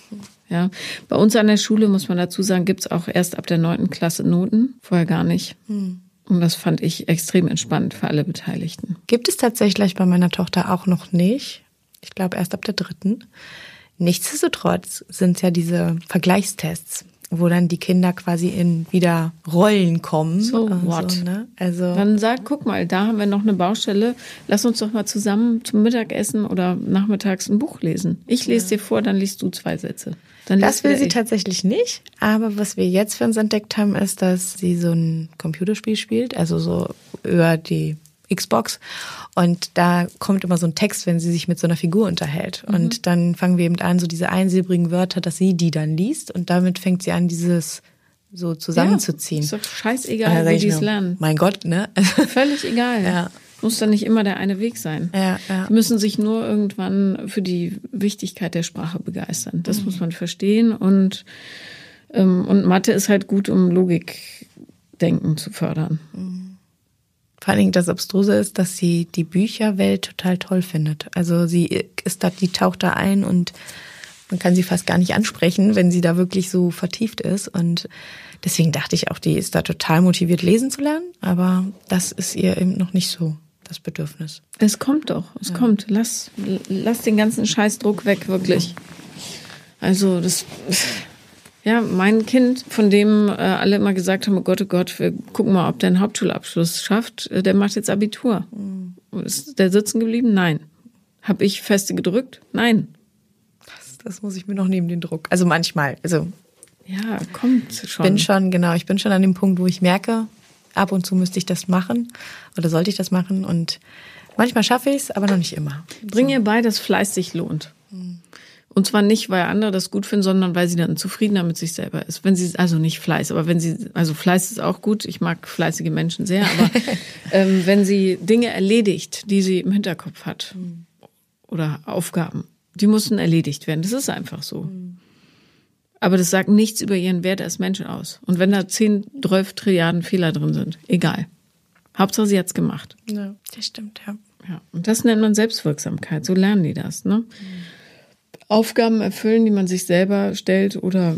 Ja. Bei uns an der Schule, muss man dazu sagen, gibt's auch erst ab der neunten Klasse Noten, vorher gar nicht. Mhm. Und das fand ich extrem entspannt für alle Beteiligten. Gibt es tatsächlich bei meiner Tochter auch noch nicht. Ich glaube erst ab der dritten. Nichtsdestotrotz sind es ja diese Vergleichstests, wo dann die Kinder quasi in wieder Rollen kommen. So what? So, ne? Also dann sag, guck mal, da haben wir noch eine Baustelle. Lass uns doch mal zusammen zum Mittagessen oder nachmittags ein Buch lesen. Ich lese ja. dir vor, dann liest du zwei Sätze. Dann das will sie ich. tatsächlich nicht. Aber was wir jetzt für uns entdeckt haben, ist, dass sie so ein Computerspiel spielt, also so über die Xbox. Und da kommt immer so ein Text, wenn sie sich mit so einer Figur unterhält. Mhm. Und dann fangen wir eben an, so diese einsilbrigen Wörter, dass sie die dann liest. Und damit fängt sie an, dieses so zusammenzuziehen. Ja, ist doch scheißegal, wie die es lernen. Mein Gott, ne? Völlig egal. Ja. Muss dann nicht immer der eine Weg sein. Ja, ja. Die müssen sich nur irgendwann für die Wichtigkeit der Sprache begeistern. Das mhm. muss man verstehen. Und, ähm, und Mathe ist halt gut, um Logikdenken zu fördern. Mhm. Vor allen Dingen das Abstruse ist, dass sie die Bücherwelt total toll findet. Also sie ist da, die taucht da ein und man kann sie fast gar nicht ansprechen, wenn sie da wirklich so vertieft ist. Und deswegen dachte ich auch, die ist da total motiviert, lesen zu lernen. Aber das ist ihr eben noch nicht so das Bedürfnis. Es kommt doch, es ja. kommt. Lass, lass den ganzen Scheißdruck weg, wirklich. Also das ja, mein Kind, von dem äh, alle immer gesagt haben, oh Gott, oh Gott, wir gucken mal, ob der einen Hauptschulabschluss schafft, äh, der macht jetzt Abitur. Mhm. Ist der sitzen geblieben? Nein. Hab ich feste gedrückt? Nein. Das, das muss ich mir noch neben den Druck. Also manchmal, also ja, kommt schon. Bin schon, genau, ich bin schon an dem Punkt, wo ich merke, ab und zu müsste ich das machen oder sollte ich das machen und manchmal schaffe ich es, aber noch nicht immer. Bring so. ihr bei, dass Fleiß sich lohnt. Mhm. Und zwar nicht, weil andere das gut finden, sondern weil sie dann zufriedener mit sich selber ist. Wenn sie, also nicht Fleiß, aber wenn sie, also Fleiß ist auch gut. Ich mag fleißige Menschen sehr, aber ähm, wenn sie Dinge erledigt, die sie im Hinterkopf hat oder Aufgaben, die müssen erledigt werden. Das ist einfach so. Aber das sagt nichts über ihren Wert als Mensch aus. Und wenn da 10, 12 Trilliarden Fehler drin sind, egal. Hauptsache sie hat's gemacht. Ja, das stimmt, ja. Ja, und das nennt man Selbstwirksamkeit. So lernen die das, ne? Mhm. Aufgaben erfüllen, die man sich selber stellt oder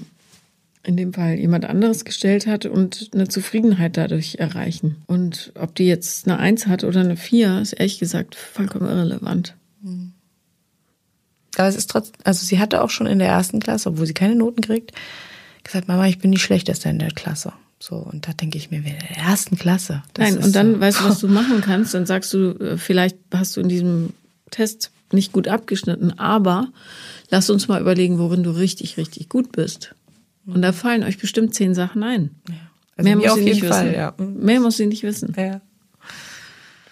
in dem Fall jemand anderes gestellt hat und eine Zufriedenheit dadurch erreichen. Und ob die jetzt eine Eins hat oder eine Vier, ist ehrlich gesagt vollkommen irrelevant. Aber es ist trotzdem, also sie hatte auch schon in der ersten Klasse, obwohl sie keine Noten kriegt, gesagt, Mama, ich bin die Schlechteste in der Klasse. So, und da denke ich mir, in der ersten Klasse. Nein, und dann so. weißt du, was du machen kannst, dann sagst du, äh, vielleicht hast du in diesem Test nicht gut abgeschnitten, aber lass uns mal überlegen, worin du richtig, richtig gut bist. Und da fallen euch bestimmt zehn Sachen ein. Ja. Also Mehr muss sie nicht Fall, wissen. Ja. Mehr muss sie nicht wissen. Ja.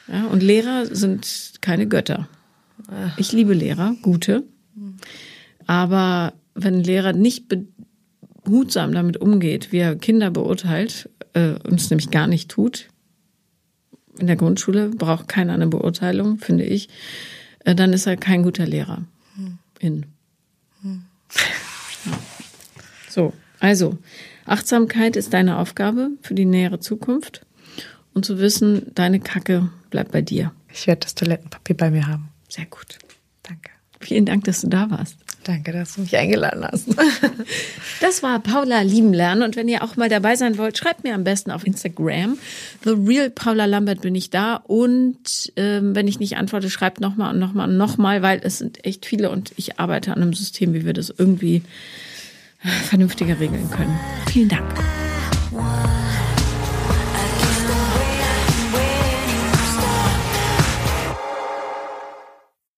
ja. Und Lehrer sind keine Götter. Ich liebe Lehrer, gute. Aber wenn ein Lehrer nicht behutsam damit umgeht, wie er Kinder beurteilt, äh, und es nämlich gar nicht tut, in der Grundschule braucht keiner eine Beurteilung, finde ich, dann ist er kein guter Lehrer. Hm. In. Hm. So, also Achtsamkeit ist deine Aufgabe für die nähere Zukunft und zu wissen, deine Kacke bleibt bei dir. Ich werde das Toilettenpapier bei mir haben. Sehr gut. Danke. Vielen Dank, dass du da warst. Danke, dass du mich eingeladen hast. Das war Paula lieben lernen. Und wenn ihr auch mal dabei sein wollt, schreibt mir am besten auf Instagram. The Real Paula Lambert bin ich da. Und ähm, wenn ich nicht antworte, schreibt nochmal und nochmal und nochmal, weil es sind echt viele und ich arbeite an einem System, wie wir das irgendwie vernünftiger regeln können. Vielen Dank.